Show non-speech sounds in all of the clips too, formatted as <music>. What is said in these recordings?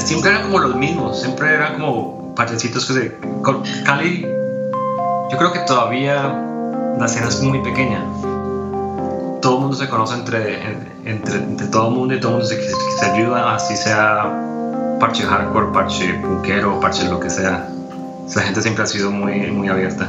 siempre eran como los mismos, siempre eran como parchecitos que se... Cali, yo creo que todavía la escena es muy pequeña. Todo el mundo se conoce entre, entre, entre todo el mundo y todo el mundo se, se ayuda, así sea parche hardcore, parche punkero, parche lo que sea. La gente siempre ha sido muy, muy abierta.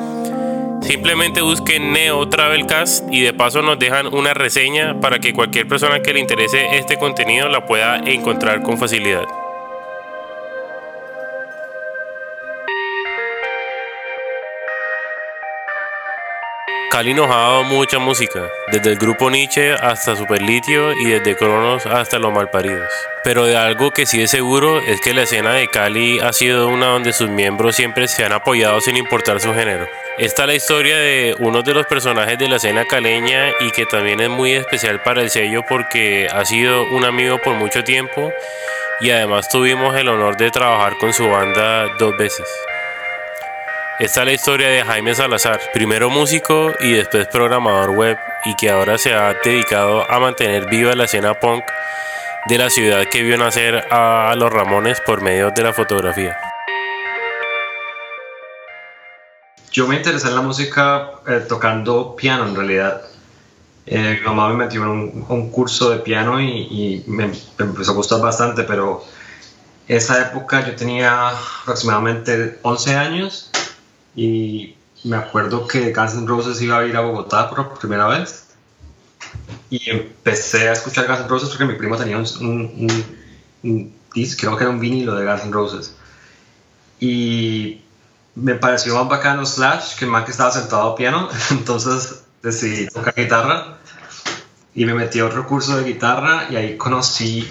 Simplemente busquen Neo Travelcast y de paso nos dejan una reseña para que cualquier persona que le interese este contenido la pueda encontrar con facilidad. Cali nos ha dado mucha música, desde el grupo Nietzsche hasta Superlitio y desde Cronos hasta Los Malparidos. Pero de algo que sí es seguro es que la escena de Cali ha sido una donde sus miembros siempre se han apoyado sin importar su género. Esta es la historia de uno de los personajes de la escena caleña y que también es muy especial para el sello porque ha sido un amigo por mucho tiempo y además tuvimos el honor de trabajar con su banda dos veces. Esta es la historia de Jaime Salazar, primero músico y después programador web y que ahora se ha dedicado a mantener viva la escena punk de la ciudad que vio nacer a los Ramones por medio de la fotografía. Yo me interesé en la música eh, tocando piano en realidad. Eh, mi mamá me metió en un, curso de piano y, me, me, empezó a gustar bastante, pero esa época yo tenía aproximadamente 11 años y me acuerdo que Guns N' Roses iba a ir a Bogotá por primera vez. Y empecé a escuchar Guns N' Roses porque mi primo tenía un, disco, creo que era un vinilo de Guns N' Roses. Y me pareció más bacano Slash que man que estaba sentado a piano. <laughs> Entonces decidí tocar guitarra y me metí a otro curso de guitarra y ahí conocí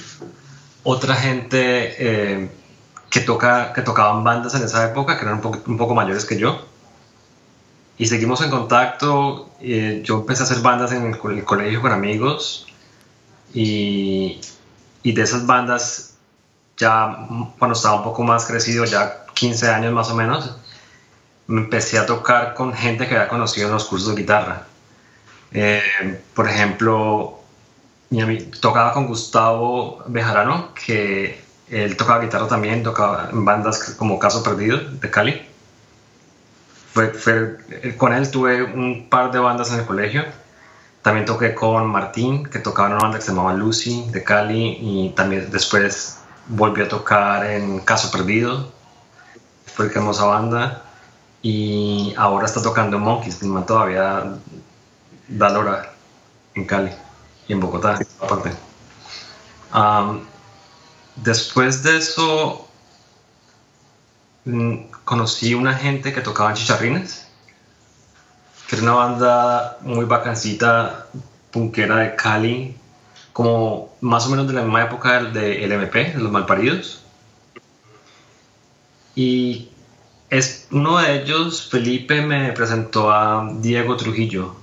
otra gente eh, que, toca, que tocaban bandas en esa época, que eran un poco, un mayores que yo. Y seguimos en contacto. Eh, yo empecé a hacer bandas en el, colegio con amigos. Y, y, de esas bandas, ya cuando estaba un poco más crecido, ya 15 años más o menos, me empecé a tocar con gente que había conocido en los cursos de guitarra. Eh, por ejemplo, tocaba con Gustavo Bejarano, que él tocaba guitarra también, tocaba en bandas como Caso Perdido de Cali. Fue, con él tuve un par de bandas en el colegio. También toqué con Martín, que tocaba en una banda que se llamaba Lucy de Cali. Y también después volví a tocar en Caso Perdido. Fue que hermosa banda. Y ahora está tocando Monkeys, que todavía da lora en Cali y en Bogotá, aparte. Um, Después de eso, mm, conocí una gente que tocaba en Chicharrines, que era una banda muy bacancita, punkera de Cali, como más o menos de la misma época de LMP, de los Malparidos. Y es, uno de ellos, Felipe, me presentó a Diego Trujillo.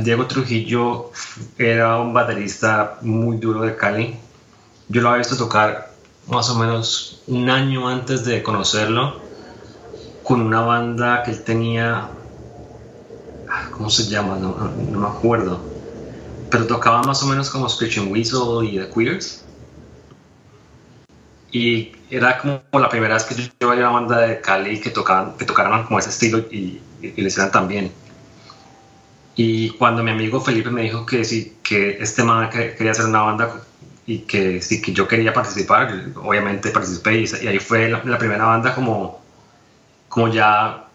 Diego Trujillo era un baterista muy duro de Cali yo lo había visto tocar más o menos un año antes de conocerlo con una banda que él tenía, ah, ¿cómo se llama? No, me acuerdo. Pero tocaba más o menos como Screeching Weasel y The Queers. Y era como la primera vez que yo a una banda de Cali que, tocaban, que tocaran como ese estilo y, y, lo hicieran tan bien. Y cuando mi amigo Felipe me dijo que sí, que este man quería hacer una banda y que sí que yo quería participar, obviamente participé y, ahí fue la, primera banda como, como ya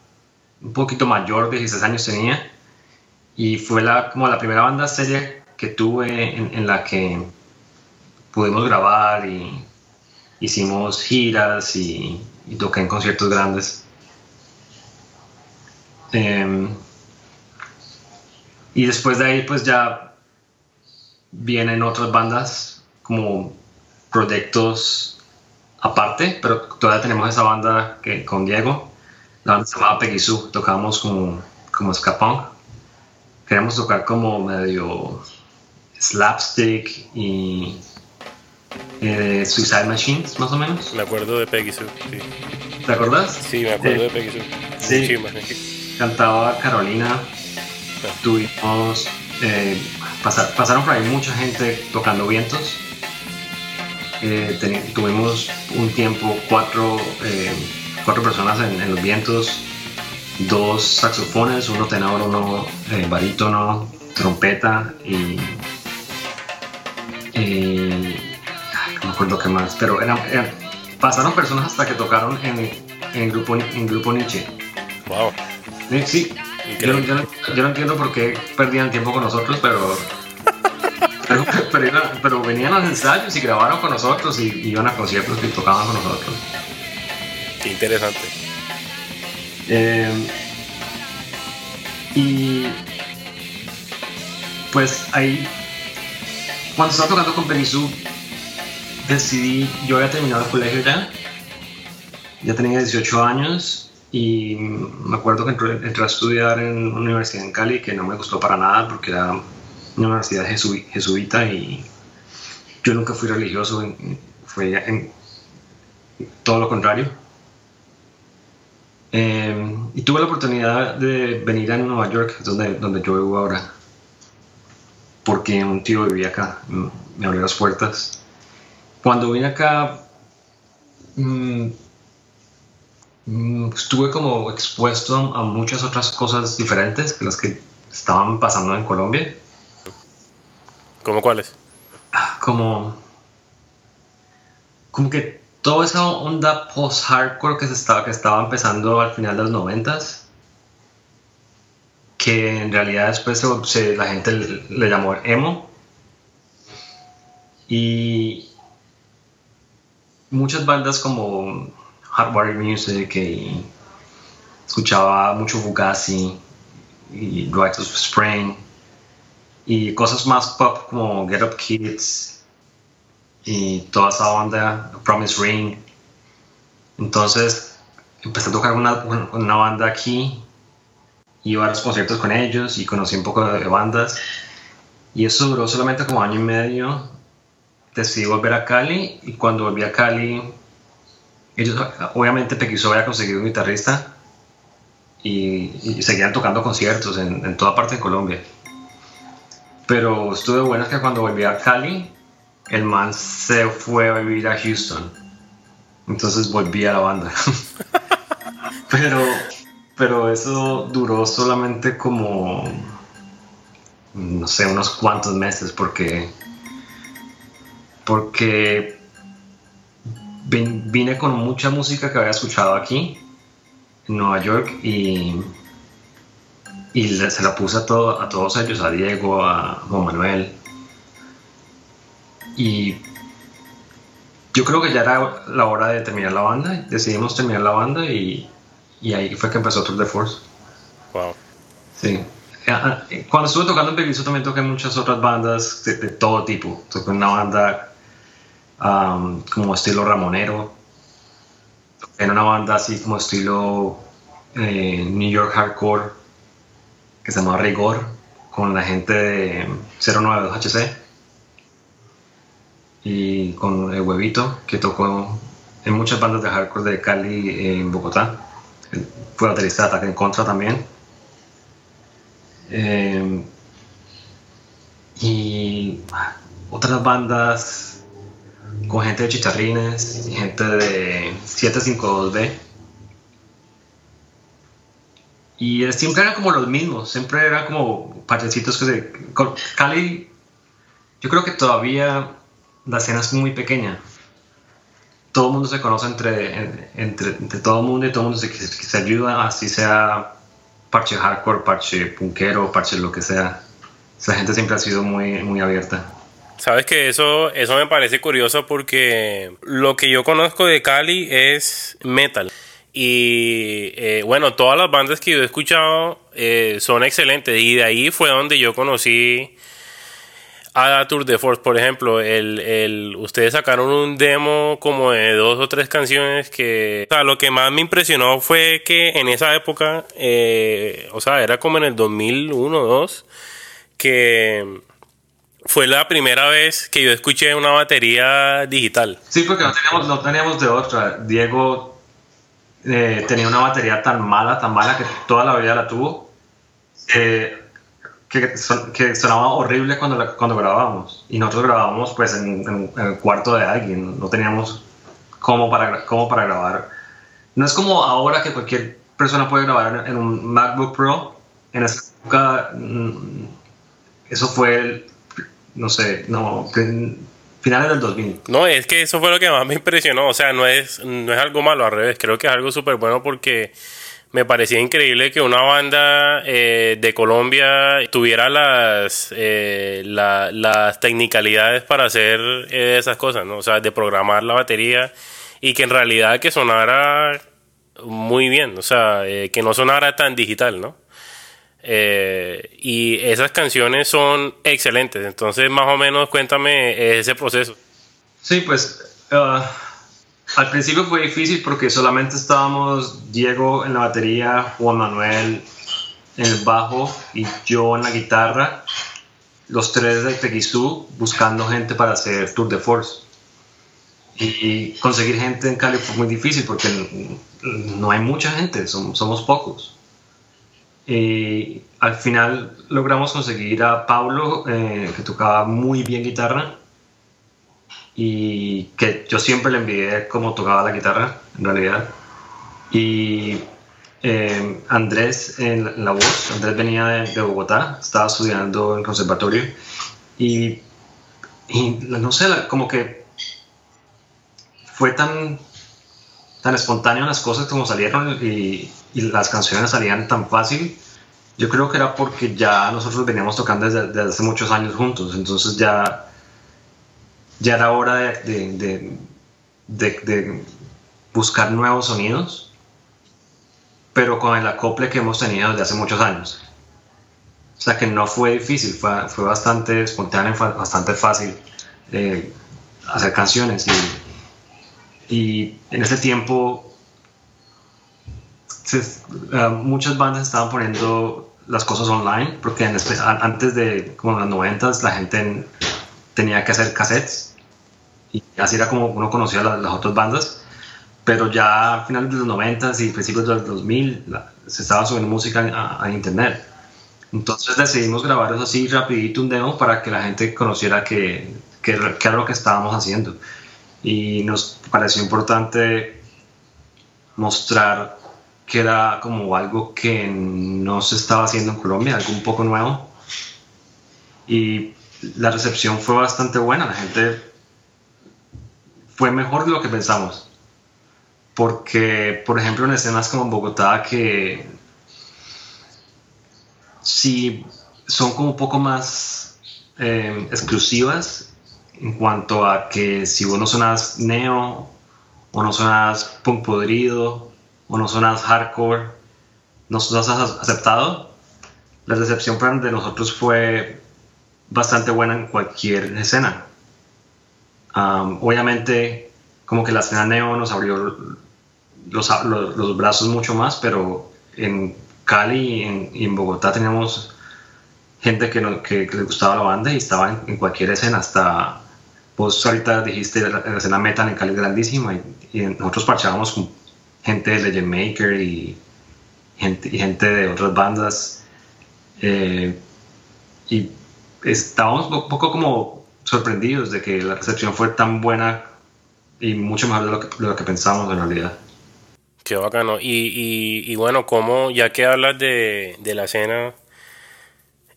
un poquito mayor, 16 años tenía, y fue la, como la primera banda seria que tuve en, la que pudimos grabar y hicimos giras y, toqué en conciertos grandes. Em, y después de ahí pues ya vienen otras bandas como proyectos aparte, pero todavía tenemos esa banda que, con Diego. la banda se llamaba Peggy Sue, tocábamos como, como punk. Queríamos tocar como medio slapstick y eh, Suicide Machines, más o menos. Me acuerdo de Peggy Sue, sí. ¿Te acuerdas? Sí, me acuerdo de Peggy Sue. Sí. Cantaba Carolina. Tuvimos. eh, pasa- pasaron por ahí mucha gente tocando vientos. Eh, tuvimos un tiempo cuatro, eh, cuatro personas en, en los vientos, dos saxofones, uno tenor, uno eh, barítono, trompeta y, ay, no me acuerdo qué más, pero eran, eran- pasaron personas hasta que tocaron en, en grupo en grupo Nietzsche. Wow. Sí, yo no entiendo por qué perdían tiempo con nosotros, pero pero, <laughs> pero iba- pero venían a los ensayos y grabaron con nosotros y, iban a conciertos y tocaban con nosotros. Qué interesante. Eh, y pues ahí, cuando estaba tocando con Benisu, decidí, yo había terminado el colegio ya, ya tenía 18 años y me acuerdo que entré, entré a estudiar en una universidad en Cali que no me gustó para nada porque era una universidad jesu- jesuita y yo nunca fui religioso, fue todo lo contrario. Eh, y tuve la oportunidad de venir a Nueva York, donde, donde yo vivo ahora, porque un tío vivía acá, me abrió las puertas. Cuando vine acá, mm, mm, estuve como expuesto a, a muchas otras cosas diferentes que las que estaban pasando en Colombia, ¿Cómo cuáles? como, como que toda esa onda post-hardcore que, se estaba, que estaba empezando al final de los noventas, que en realidad después se- la gente le, llamó emo, y muchas bandas como Hardware Music y escuchaba mucho Fugazi y Rites of Spring y cosas más pop como Get Up Kids y toda esa onda, Promise Ring. Entonces empecé a tocar una, una banda aquí, iba a los conciertos con ellos y conocí un poco de bandas. Y eso duró solamente como año y medio. Decidí volver a Cali y cuando volví a Cali, ellos obviamente Pequiso había conseguido un guitarrista y, y seguían tocando conciertos en, en toda parte de Colombia. Pero estuve bueno que cuando volví a Cali, el man se fue a vivir a Houston. Entonces volví a la banda. <laughs> pero, pero eso duró solamente como, no sé, unos cuantos meses porque, porque vin- vine con mucha música que había escuchado aquí en Nueva York y y le- se la puse a, todo, a todos ellos, a Diego, a Juan Manuel. Y yo creo que ya era la hora de terminar la banda. Decidimos terminar la banda y, y ahí fue que empezó Tour de Force. Wow. Sí. Ah, ah, Cuando estuve tocando en Pegaso también toqué muchas otras bandas de, de todo tipo. Toqué una banda um, como estilo ramonero. Toqué en una banda así como estilo eh, New York Hardcore que se llama Rigor con la gente de 092HC y con el Huevito que tocó en muchas bandas de hardcore de Cali en Bogotá. Fue baterista de Ataque en Contra también. Eh, y otras bandas con gente de Chicharrines y gente de 752B. Y siempre eran como los mismos, siempre eran como parchecitos que se... Cali, yo creo que todavía la escena es muy pequeña. Todo el mundo se conoce entre, en- entre, entre todo el mundo y todo el mundo se, se ayuda, así sea parche hardcore, parche punkero, parche lo que sea. Esa gente siempre ha sido muy, muy abierta. Sabes que eso, eso me parece curioso porque lo que yo conozco de Cali es metal. Y eh, bueno, todas las bandas que yo he escuchado eh, son excelentes. Y de ahí fue donde yo conocí a Tour de Force, por ejemplo, el, el, ustedes sacaron un demo como de dos o tres canciones que, lo que más me impresionó fue que en esa época, eh, o sea, era como en el 2001 2 que fue la primera vez que yo escuché una batería digital. Sí, porque no teníamos, no teníamos de otra. Diego eh, tenía una batería tan mala, tan mala que toda la vida la tuvo. Eh, que, que, sonaba horrible cuando, cuando grabábamos. Y nosotros grabábamos pues en, el cuarto de alguien, no teníamos cómo para, cómo para grabar. No es como ahora que cualquier persona puede grabar en, un MacBook Pro. En esa época, mm, eso fue, no sé, no, finales del 2000. No, es que eso fue lo que más me impresionó. O sea, no es, no es algo malo, al revés. Creo que es algo súper bueno porque me parecía increíble que una banda eh, de Colombia tuviera las, eh, las technicalidades para hacer eh, esas cosas, ¿no? O sea, de programar la batería y que en realidad que sonara muy bien, o sea, que no sonara tan digital, ¿no? Y esas canciones son excelentes, entonces más o menos cuéntame ese proceso. Sí, pues... Uh, al principio fue difícil porque solamente estábamos Diego en la batería, Juan Manuel en el bajo y yo en la guitarra, los tres de Tequizú buscando gente para hacer Tour de Force. Y conseguir gente en Cali fue muy difícil porque no hay mucha gente, somos, pocos. Y al final logramos conseguir a Pablo, eh, que tocaba muy bien guitarra, y que yo siempre le envié cómo tocaba la guitarra, en realidad. Y eh, Andrés en la voz, Andrés venía de, Bogotá, estaba estudiando en conservatorio y, y, no sé, como que fue tan, tan espontáneo las cosas como salieron y, y, las canciones salían tan fácil. Yo creo que era porque ya nosotros veníamos tocando desde, desde hace muchos años juntos, entonces ya ya era hora de, buscar nuevos sonidos, pero con el acople que hemos tenido desde hace muchos años. O sea que no fue difícil, fue, fue bastante espontáneo, bastante fácil eh, hacer canciones. Y, en ese tiempo eh, muchas bandas estaban poniendo las cosas online, porque antes de como los 90 la gente tenía que hacer cassettes y así era como uno conocía las, otras bandas. Pero ya a finales de los 90 y principios de los 2000 se estaba subiendo música a, internet. Entonces decidimos grabar así rapidito un demo para que la gente conociera que, que, era lo que estábamos haciendo. Y nos pareció importante mostrar que era como algo que no se estaba haciendo en Colombia, algo un poco nuevo. Y la recepción fue bastante buena, la gente fue mejor de lo que pensamos. Porque, por ejemplo, en escenas como en Bogotá, que sí son como un poco más eh, exclusivas en cuanto a que si vos no sonas neo, o no sonas punk podrido, o no sonas hardcore, no sonas aceptado, la recepción de nosotros fue bastante buena en cualquier escena. Obviamente, como que la escena neo nos abrió los, brazos mucho más, pero en Cali y en, Bogotá teníamos gente que, no, le gustaba la banda y estaba en, cualquier escena, hasta vos ahorita dijiste la, escena metal en Cali es grandísima y, nosotros parchábamos con gente de Legend Maker y gente, y gente de otras bandas eh, y estábamos un poco como sorprendidos de que la recepción fue tan buena y mucho mejor de lo que, de lo que pensamos en realidad. Qué bacano. Y, y, bueno, como ya que hablas de, de, la escena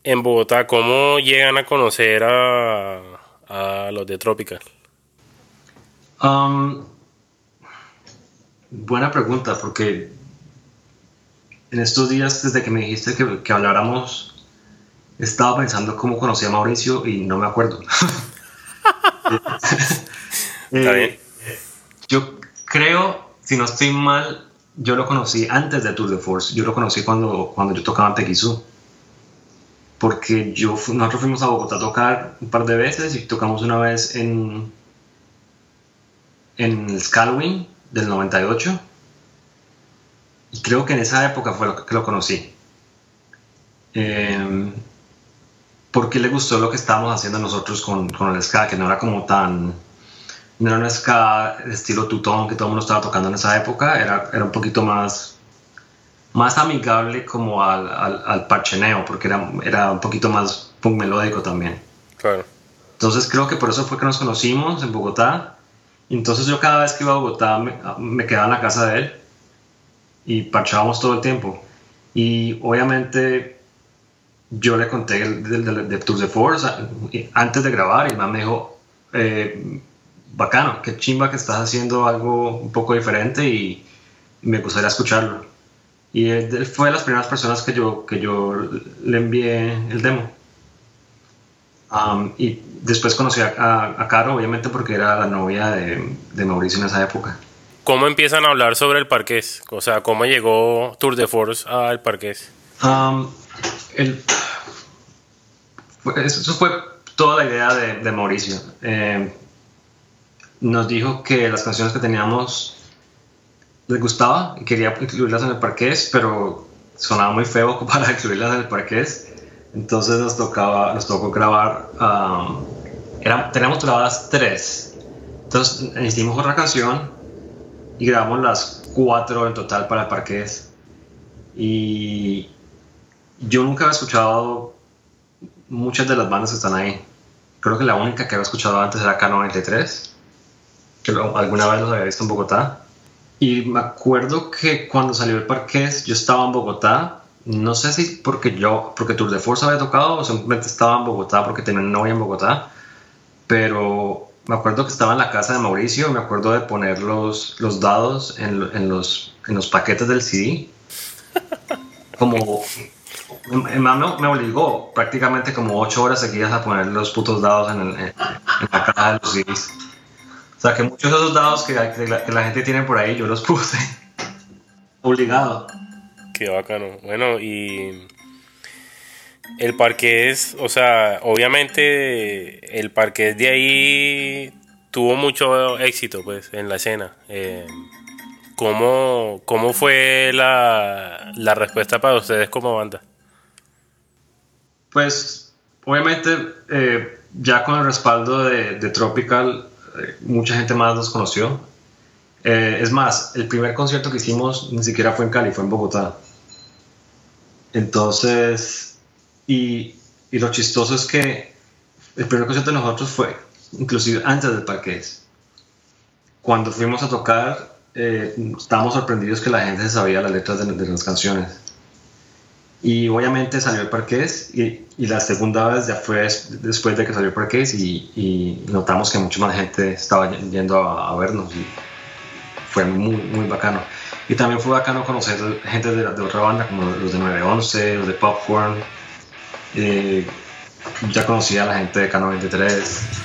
en Bogotá, ¿cómo llegan a conocer a, a los de Tropical? Um, buena pregunta, porque en estos días, desde que me dijiste que, que habláramos estaba pensando cómo conocí a Mauricio y no me acuerdo. <laughs> <laughs> Eh, yo creo, si no estoy mal, yo lo conocí antes de Tour de Force. Yo lo conocí cuando, cuando yo tocaba en Tequizú. porque yo, nosotros fuimos a Bogotá a tocar un par de veces y tocamos una vez en, en el Scalwing del 98 y creo que en esa época fue lo que lo conocí. Eh, porque le gustó lo que estábamos haciendo nosotros con, con el ska, que no era como tan... No era un ska estilo tutón que todo el mundo estaba tocando en esa época, era, era un poquito más, más amigable como al, al, al parcheneo, porque era, era un poquito más punk melódico también. Claro. Entonces creo que por eso fue que nos conocimos en Bogotá. Entonces yo cada vez que iba a Bogotá me, quedaba en la casa de él y parchábamos todo el tiempo. Y obviamente yo le conté del de, de, Tour de Force antes de grabar y el me dijo, eh, bacano, qué chimba que estás haciendo algo un poco diferente y, y me gustaría escucharlo. Y él fue de las primeras personas que yo, que yo le envié el demo. Um, y después conocí a, a, a, Caro, obviamente, porque era la novia de, de, Mauricio en esa época. ¿Cómo empiezan a hablar sobre el parqués? O sea, ¿cómo llegó Tour de Force al parqués? Um, el, eso fue toda la idea de, de Mauricio. Eh, nos dijo que las canciones que teníamos les gustaba y quería incluirlas en el parqués, pero sonaba muy feo <laughs> para incluirlas en el parqués. Entonces nos, tocaba, nos tocó grabar, um, era, teníamos grabadas tres. Entonces hicimos otra canción y grabamos las cuatro en total para el parqués. Y yo nunca había escuchado muchas de las bandas que están ahí. Creo que la única que había escuchado antes era K93, que lo, alguna vez los había visto en Bogotá. Y me acuerdo que cuando salió el Parqués, yo estaba en Bogotá. No sé si porque yo, porque Tour de Force había tocado o simplemente estaba en Bogotá porque tenía una novia en Bogotá. Pero me acuerdo que estaba en la casa de Mauricio. Me acuerdo de poner los, los dados en, en, los, en los paquetes del CD. <laughs> Como mamá me obligó prácticamente como ocho horas seguidas a poner los putos dados en, el, en, la caja de los CDs. O sea que muchos de esos dados que, que, la, que, la, gente tiene por ahí yo los puse <laughs> obligado. Qué bacano. Bueno, y el parqués, o sea, obviamente el parqués de ahí tuvo mucho éxito pues en la escena. Eh, ¿cómo, ¿Cómo fue la, la respuesta para ustedes como banda? Pues obviamente eh, ya con el respaldo de, de Tropical, eh, mucha gente más nos conoció. Eh, es más, el primer concierto que hicimos ni siquiera fue en Cali, fue en Bogotá. Entonces, y, y lo chistoso es que el primer concierto de nosotros fue inclusive antes del Parqués. Cuando fuimos a tocar, eh, estábamos sorprendidos que la gente sabía las letras de, de las canciones. Y obviamente salió el Parqués y, la segunda vez ya fue después de que salió el Parqués y, notamos que mucha más gente estaba yendo a, vernos fue muy, muy bacano. Y también fue bacano conocer gente de, de otra banda como los de 911, los de Popcorn. Eh, ya conocía a la gente de K93.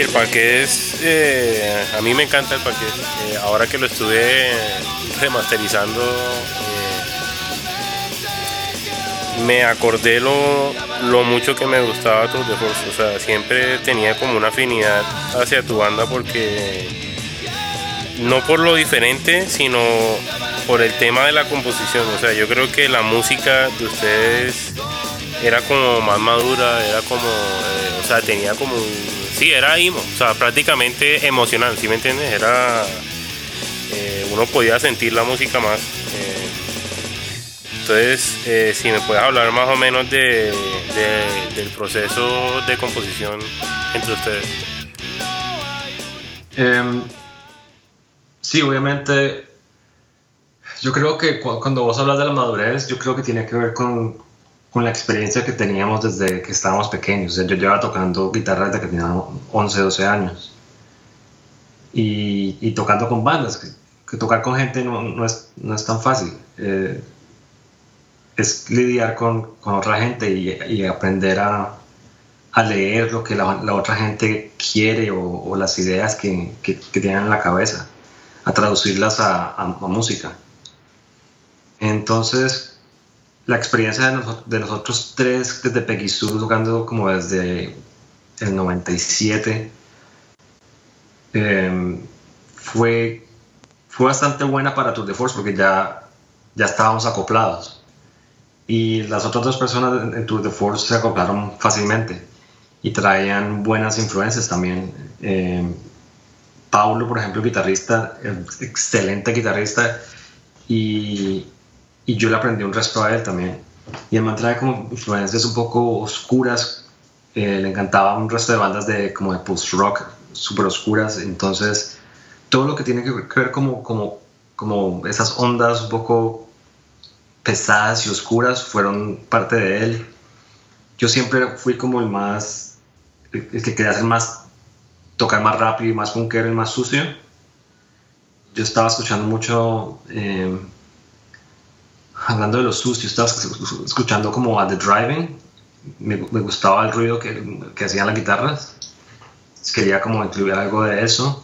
el parqués, eh, a mí me encanta el parqués. Eh, ahora que lo estuve remasterizando, eh, me acordé lo, lo, mucho que me gustaba Tour de. O sea, siempre tenía como una afinidad hacia tu banda porque no por lo diferente, sino por el tema de la composición. O sea, yo creo que la música de ustedes era como más madura, era como, o sea, tenía como un sí, era emo, o sea, prácticamente emocional, ¿sí me entiendes? Era, eh, uno podía sentir la música más. Eh, entonces, eh, si me puedes hablar más o menos de, de, del proceso de composición entre ustedes. Um, sí, obviamente, yo creo que cuando vos hablas de la madurez, yo creo que tiene que ver con con la experiencia que teníamos desde que estábamos pequeños. yo llevaba tocando guitarra desde que tenía 11, 12 años. Y, y tocando con bandas, que, que, tocar con gente no, no, es, no es tan fácil. Eh, es lidiar con, con otra gente y, y aprender a, a, leer lo que la, la otra gente quiere o, o las ideas que, que, que, tienen en la cabeza, a traducirlas a, a, a música. Entonces, la experiencia de, nos, de nosotros tres desde Sue, tocando como desde el 97, eh, fue, fue bastante buena para Tour de Force porque ya, ya estábamos acoplados. Y las otras dos personas en Tour de Force se acoplaron fácilmente y traían buenas influencias también. Eh, Paulo, por ejemplo, guitarrista, excelente guitarrista, y, y, yo le aprendí un resto a él también. Y él me trae como influencias un poco oscuras. Eh, le encantaba un resto de bandas de, como de post-rock súper oscuras. Entonces, todo lo que tiene que ver como, como, como esas ondas un poco pesadas y oscuras fueron parte de él. Yo siempre fui como el más, el, el que quería hacer más, tocar más rápido y más punkero y más sucio. Yo estaba escuchando mucho, eh, hablando de lo sucio, estaba escuchando como a The Driving. Me, me gustaba el ruido que, que hacían las guitarras. Quería como incluir algo de eso.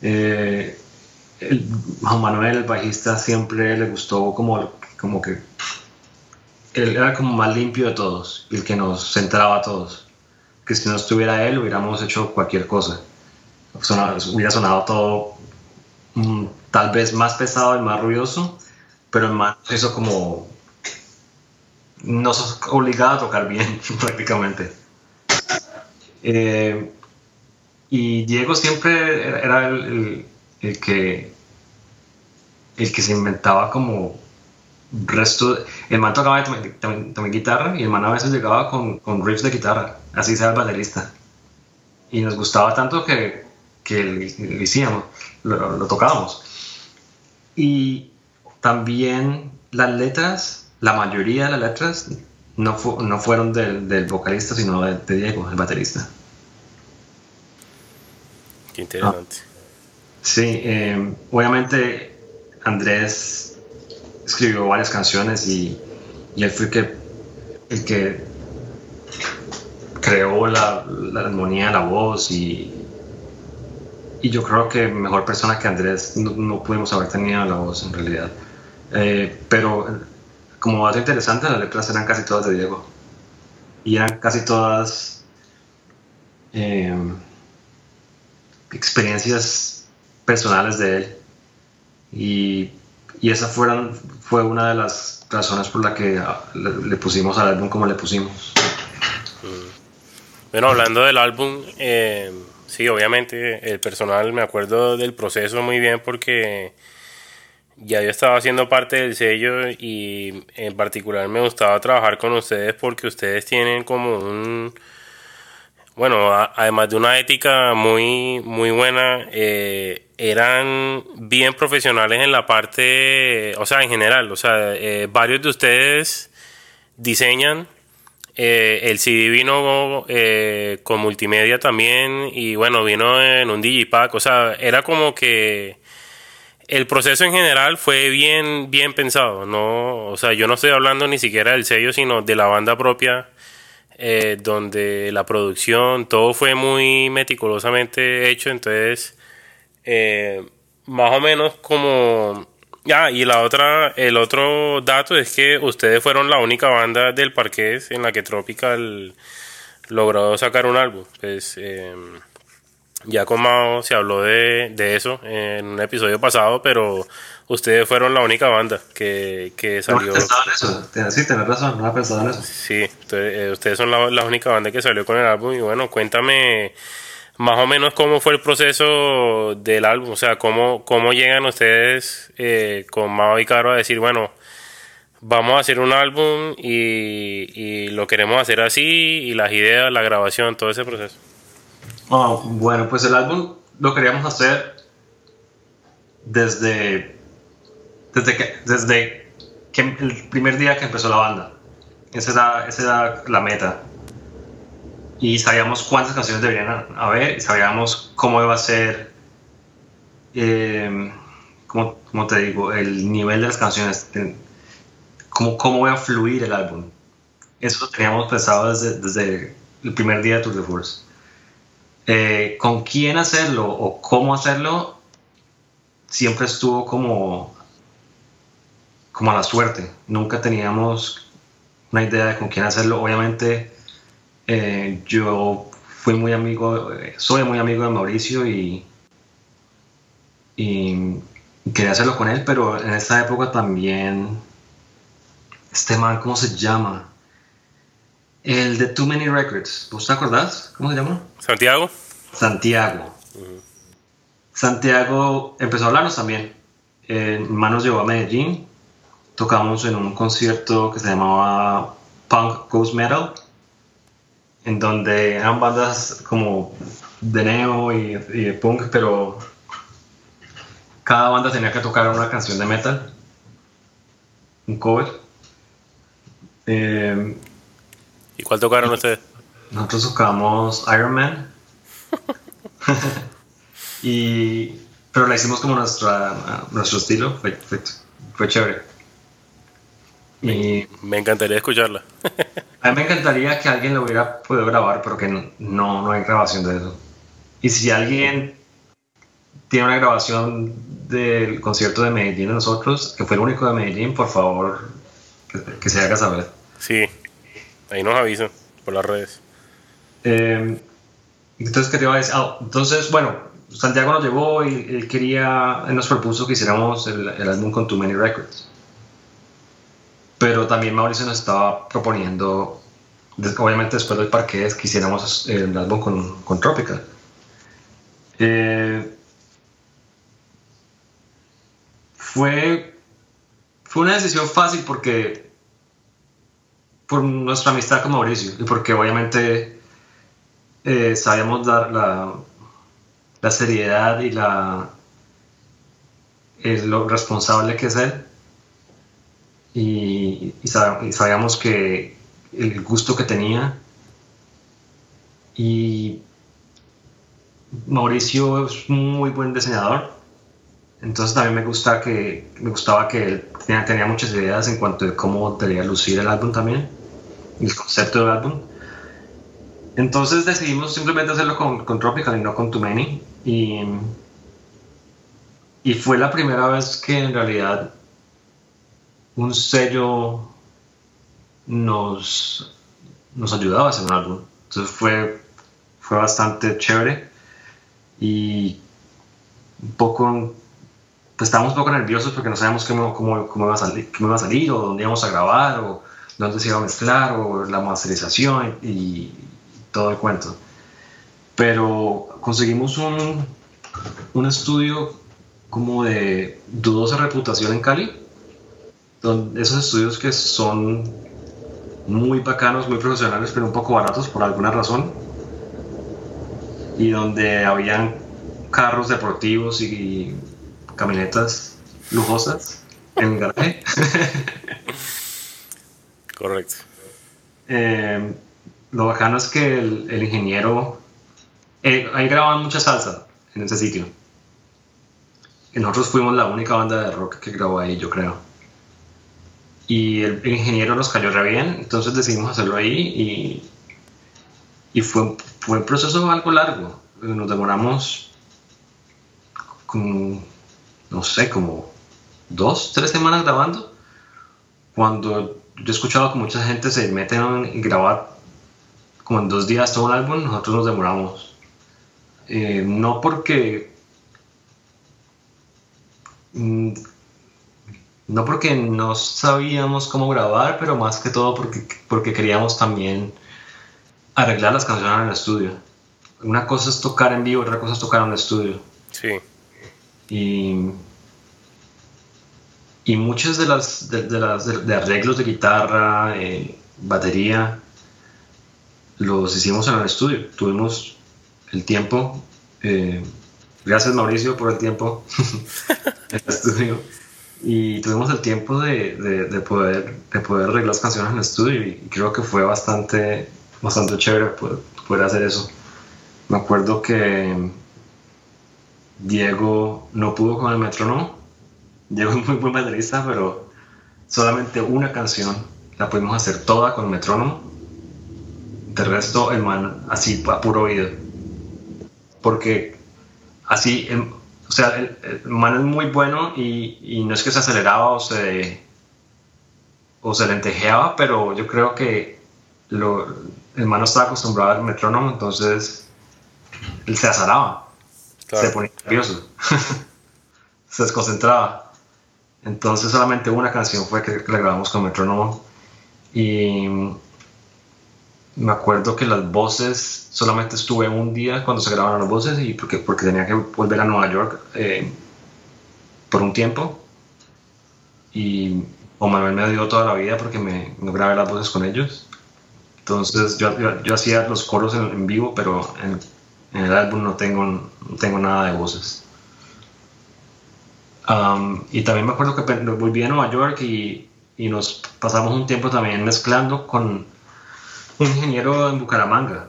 Eh, el, Juan Manuel, el bajista, siempre le gustó como, como que él era como más limpio de todos y el que nos centraba a todos. Que si no estuviera él, hubiéramos hecho cualquier cosa. Sonaba, hubiera sonado todo mm, tal vez más pesado y más ruidoso, pero el man hizo como. nos obligaba a tocar bien, <laughs> prácticamente. Eh, y Diego siempre era, el, el, que el que se inventaba como resto el man tocaba también, también, guitarra y el man a veces llegaba con, con, riffs de guitarra así sea el baterista y nos gustaba tanto que, que lo hicimos lo, lo, tocábamos y también las letras la mayoría de las letras no, fu no fueron del, del, vocalista sino de, de Diego el baterista Qué interesante. Ah. Sí, eh, obviamente Andrés escribió varias canciones y, y él fue el que, el que creó la, la, armonía de la voz y, y yo creo que mejor persona que Andrés no, no pudimos haber tenido la voz en realidad. Eh, pero como dato interesante, las letras eran casi todas de Diego y eran casi todas... Eh, experiencias personales de él. Y, esa fue una de las razones por la que le, le pusimos al álbum como le pusimos. Bueno, hablando del álbum, eh, sí, obviamente el personal, me acuerdo del proceso muy bien porque ya yo estaba haciendo parte del sello y en particular me gustaba trabajar con ustedes porque ustedes tienen como un bueno, además de una ética muy, muy buena, eh, eran bien profesionales en la parte, o sea, en general, o sea, eh, varios de ustedes diseñan, eh, el CD vino eh, con multimedia también y bueno, vino en un digipack, o sea, era como que el proceso en general fue bien, bien pensado, no, o sea, yo no estoy hablando ni siquiera del sello, sino de la banda propia eh, donde la producción, todo fue muy meticulosamente hecho, entonces, eh, más o menos como... Ah, y la otra, el otro dato es que ustedes fueron la única banda del Parqués en la que Tropical logró sacar un álbum. Pues, eh, ya con Mao se habló de, de, eso en un episodio pasado, pero ustedes fueron la única banda que, que salió. No pensado en eso, sí, tenés razón, no he pensado en eso. Sí, ustedes son la, la, única banda que salió con el álbum y bueno, cuéntame más o menos cómo fue el proceso del álbum, o sea, cómo, cómo llegan ustedes eh, con Mao y Caro a decir, bueno, vamos a hacer un álbum y, y lo queremos hacer así y las ideas, la grabación, todo ese proceso. Oh, bueno, pues el álbum lo queríamos hacer desde, desde, que, desde el primer día que empezó la banda. Esa era, esa era la meta. Y sabíamos cuántas canciones deberían haber y sabíamos cómo iba a ser, eh, como, como te digo, el nivel de las canciones. cómo, cómo voy a fluir el álbum. Eso lo teníamos pensado desde, desde el primer día de Tour de Force. Eh, con quién hacerlo o cómo hacerlo siempre estuvo como como a la suerte. Nunca teníamos una idea de con quién hacerlo. Obviamente eh, yo fui muy amigo eh, soy muy amigo de Mauricio y y quería hacerlo con él pero en esa época también este man cómo se llama el de Too Many Records. ¿Vos te acordás? ¿Cómo se llama? Santiago. Santiago. Santiago empezó a hablarnos también. Eh, nos llevó a Medellín. Tocamos en un concierto que se llamaba Punk Ghost Metal, en donde eran bandas como de neo y, de punk, pero cada banda tenía que tocar una canción de metal, un cover. Eh, ¿Y cuál tocaron ustedes? Nosotros tocamos Iron Man. <laughs> y, pero la hicimos como nuestra, nuestro estilo. Fue, fue, chévere. Y, me encantaría escucharla. <laughs> a mí me encantaría que alguien lo hubiera podido grabar, pero que no, no hay grabación de eso. Y si alguien tiene una grabación del concierto de Medellín de nosotros, que fue el único de Medellín, por favor, que, que se haga saber. Sí, Ahí nos avisan por las redes. Eh, entonces, ¿qué te iba a decir? Ah, entonces, bueno, Santiago nos llevó y él quería, él nos propuso que hiciéramos el, álbum con Too Many Records. Pero también Mauricio nos estaba proponiendo, obviamente después del parqués, que hiciéramos el álbum con, con Tropical. Eh, fue, fue una decisión fácil porque por nuestra amistad con Mauricio y porque obviamente eh, sabíamos dar la, seriedad y la lo responsable que es él. Y, sabíamos que el gusto que tenía. Y Mauricio es muy buen diseñador. Entonces también me gusta que me gustaba que él tenía, tenía muchas ideas en cuanto a cómo debería lucir el álbum también el concepto del álbum. Entonces decidimos simplemente hacerlo con, con Tropical y no con Too Many. Y, y fue la primera vez que en realidad un sello nos, nos ayudaba a hacer un álbum. Entonces fue, fue bastante chévere y un poco, pues estábamos un poco nerviosos porque no sabíamos cómo, cómo, cómo iba, a salir, cómo iba a salir o dónde íbamos a grabar o dónde se iba a mezclar o la masterización y todo el cuento. Pero conseguimos un, un estudio como de dudosa reputación en Cali, esos estudios que son muy bacanos, muy profesionales, pero un poco baratos por alguna razón, y donde habían carros deportivos y camionetas lujosas en el garaje. <laughs> Correcto. Eh, lo bacano es que el, ingeniero. Eh, ahí grababan mucha salsa en ese sitio. Nosotros fuimos la única banda de rock que grabó ahí, yo creo. Y el, ingeniero nos cayó re bien, entonces decidimos hacerlo ahí y, y fue, fue un proceso algo largo. Nos demoramos como, no sé, como dos, tres semanas grabando. Cuando yo he escuchado que mucha gente se mete en grabar como en dos días todo un álbum, nosotros nos demoramos. Eh, no porque. Mm, no porque no sabíamos cómo grabar, pero más que todo porque, porque queríamos también arreglar las canciones en el estudio. Una cosa es tocar en vivo, otra cosa es tocar en el estudio. Sí. Y y muchos de, las, de, las, de arreglos de guitarra, eh, batería, los hicimos en el estudio. Tuvimos el tiempo. Eh, gracias Mauricio por el tiempo <laughs> en el estudio. Y tuvimos el tiempo de, de, poder, de poder arreglar las canciones en el estudio y creo que fue bastante, bastante chévere poder, poder hacer eso. Me acuerdo que Diego no pudo con el metrónomo Es muy buen baterista, pero solamente una canción la pudimos hacer toda con metrónomo. De resto, el man así a puro oído. Porque así, em, o sea, el, man es muy bueno y, no es que se aceleraba o se, o se lentejeaba, pero yo creo que lo, el man no estaba acostumbrado al metrónomo, entonces él se azaraba, se ponía nervioso, <laughs> se desconcentraba. Entonces solamente una canción fue que, la grabamos con metrónomo y me acuerdo que las voces, solamente estuve un día cuando se grabaron las voces y porque, porque tenía que volver a Nueva York eh, por un tiempo. Y Omar me dio toda la vida porque me, grabé las voces con ellos. Entonces yo, yo, hacía los coros en, vivo, pero en, el álbum no tengo, no tengo nada de voces. Um, y también me acuerdo que volví a Nueva York y, y nos pasamos un tiempo también mezclando con un ingeniero en Bucaramanga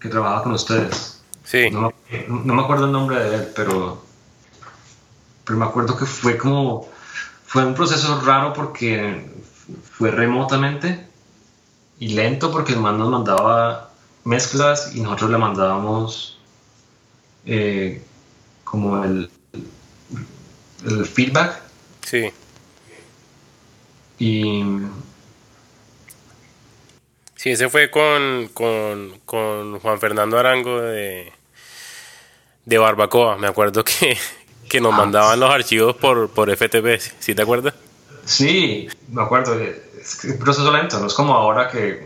que trabajaba con ustedes. Sí. No, me acuerdo el nombre de él, pero, pero me acuerdo que fue como, fue un proceso raro porque fue remotamente y lento porque el man nos mandaba mezclas y nosotros le mandábamos eh, como el, el feedback. Sí. Y Sí, ese fue con, Juan Fernando Arango de, de Barbacoa. Me acuerdo que, nos ah, mandaban los archivos por, por FTP. ¿Sí te acuerdas? Sí, me acuerdo. Es un proceso lento, no es como ahora que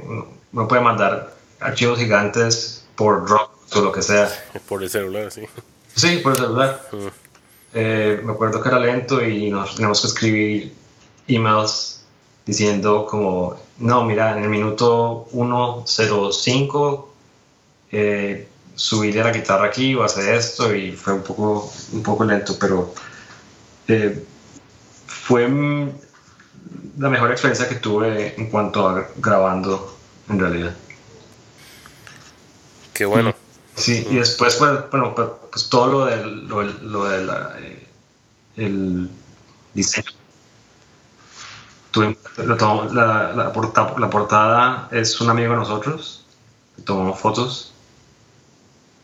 uno puede mandar archivos gigantes por Dropbox o lo que sea. Por el celular, sí. Sí, por el celular. Mm. Eh, me acuerdo que era lento y nos teníamos que escribir emails diciendo como no, mira, en el minuto 1.05 eh, subiré la guitarra aquí o hacer esto y fue un poco, un poco lento, pero eh, fue la mejor experiencia que tuve en cuanto a grabando en realidad. Qué bueno. Sí, y después, pues, bueno, pues, pues todo lo del, lo, lo de eh, el diseño. La, la, portada es un amigo de nosotros, tomamos fotos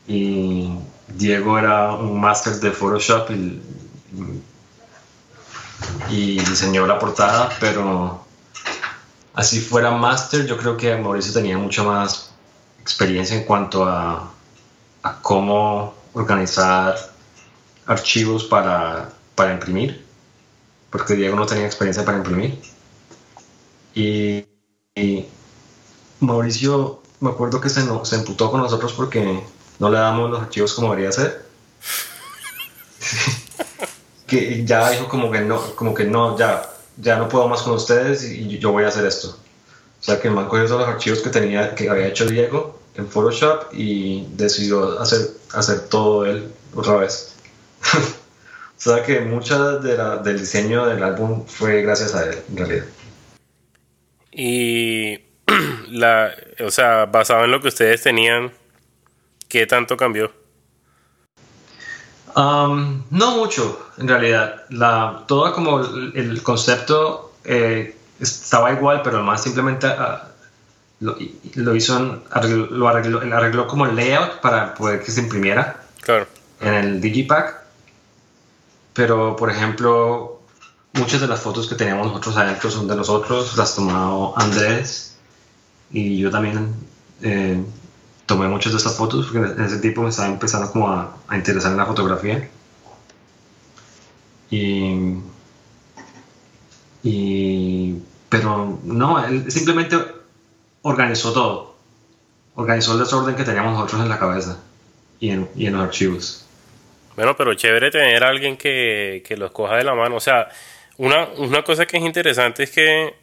y Diego era un máster de Photoshop y, diseñó la portada, pero así fuera máster, yo creo que Mauricio tenía mucha más experiencia en cuanto a, a cómo organizar archivos para, para imprimir, porque Diego no tenía experiencia para imprimir. Y, Mauricio, me acuerdo que se, no, se emputó con nosotros porque no le damos los archivos como debería ser. <laughs> que ya dijo como que no, como que no, ya, ya no puedo más con ustedes y yo voy a hacer esto. O sea que el man cogió todos los archivos que tenía, que había hecho Diego en Photoshop y decidió hacer, hacer todo él otra vez. <laughs> o sea que mucha de la, del diseño del álbum fue gracias a él, en realidad. Y <clears throat> la, o sea, basado en lo que ustedes tenían, ¿qué tanto cambió? Um, no mucho, en realidad. La, todo como el, concepto eh, estaba igual, pero más simplemente ah, lo, hizo, lo arregló, arregló como el layout para poder que se imprimiera claro. en el Digipack. Pero, por ejemplo, muchas de las fotos que teníamos nosotros adentro son de nosotros, las tomó Andrés y yo también eh, tomé muchas de estas fotos porque en ese tiempo me estaba empezando como a, interesar en la fotografía. Y, y, pero no, él simplemente organizó todo, organizó el desorden que teníamos nosotros en la cabeza y en, y en los archivos. Bueno, pero chévere tener a alguien que, que los coja de la mano. O sea, una, una cosa que es interesante es que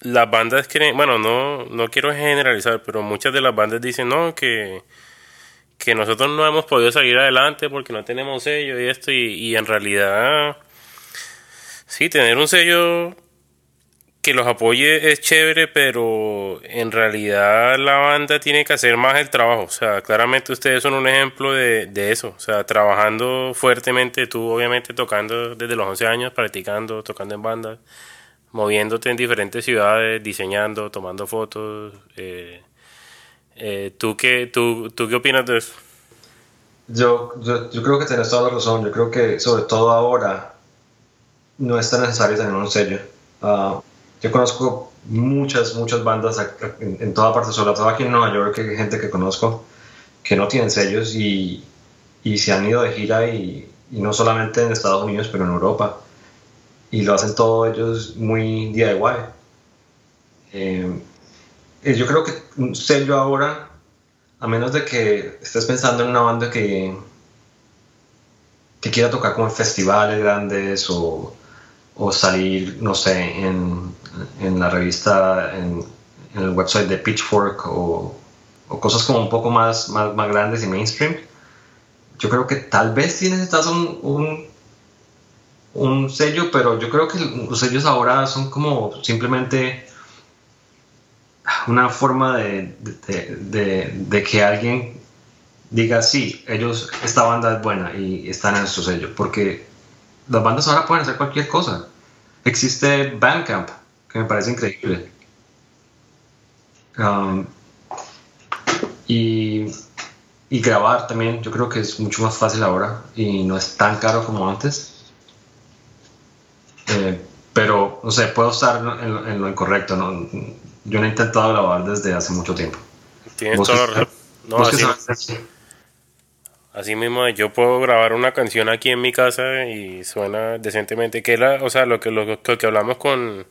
las bandas creen, bueno, no, no quiero generalizar, pero muchas de las bandas dicen, no, que, que nosotros no hemos podido salir adelante porque no tenemos sello y esto, y, y en realidad, sí, tener un sello que los apoye es chévere, pero en realidad la banda tiene que hacer más el trabajo. O sea, claramente ustedes son un ejemplo de, de eso. O sea, trabajando fuertemente, tú obviamente tocando desde los 11 años, practicando, tocando en bandas. moviéndote en diferentes ciudades, diseñando, tomando fotos. Eh, eh, ¿tú, qué, tú, ¿Tú qué opinas de eso? Yo, yo, yo, creo que tienes toda la razón. Yo creo que sobre todo ahora no es tan necesario tener un sello. Uh, yo conozco muchas, muchas bandas en, toda parte, sobre todo aquí en Nueva York, hay gente que conozco que no tienen sellos y, y se han ido de gira y, no solamente en Estados Unidos, pero en Europa. Y lo hacen todos ellos muy DIY. Eh, yo creo que un sello ahora, a menos de que estés pensando en una banda que, que quiera tocar como en festivales grandes o, o salir, no sé, en, en la revista, en, en, el website de Pitchfork o, o, cosas como un poco más, más, más grandes y mainstream, yo creo que tal vez sí necesitas un, un, un, sello, pero yo creo que los sellos ahora son como simplemente una forma de, de, de, de que alguien diga, sí, ellos, esta banda es buena y están en su sello, porque las bandas ahora pueden hacer cualquier cosa. Existe Bandcamp, que me parece increíble. Um, y, y, grabar también, yo creo que es mucho más fácil ahora y no es tan caro como antes. Eh, pero, no sé, puedo estar en, en lo incorrecto. ¿no? Yo no he intentado grabar desde hace mucho tiempo. Tienes toda la razón. No, así, así mismo, yo puedo grabar una canción aquí en mi casa y suena decentemente. Que la, o sea, lo que, lo, que hablamos con,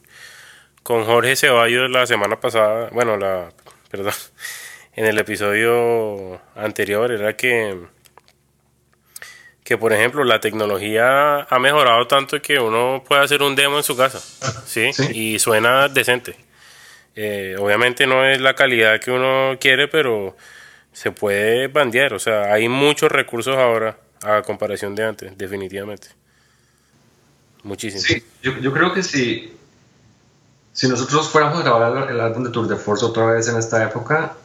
con Jorge Ceballos la semana pasada, bueno, la, perdón, <laughs> en el episodio anterior era que, que por ejemplo, la tecnología ha mejorado tanto que uno puede hacer un demo en su casa, ¿sí? ¿Sí? Y suena decente. Eh, obviamente no es la calidad que uno quiere, pero se puede bandear. O sea, hay muchos recursos ahora a comparación de antes, definitivamente. Muchísimo. Sí, yo, yo creo que si, si nosotros fuéramos a grabar el, álbum de Tour de Force otra vez en esta época,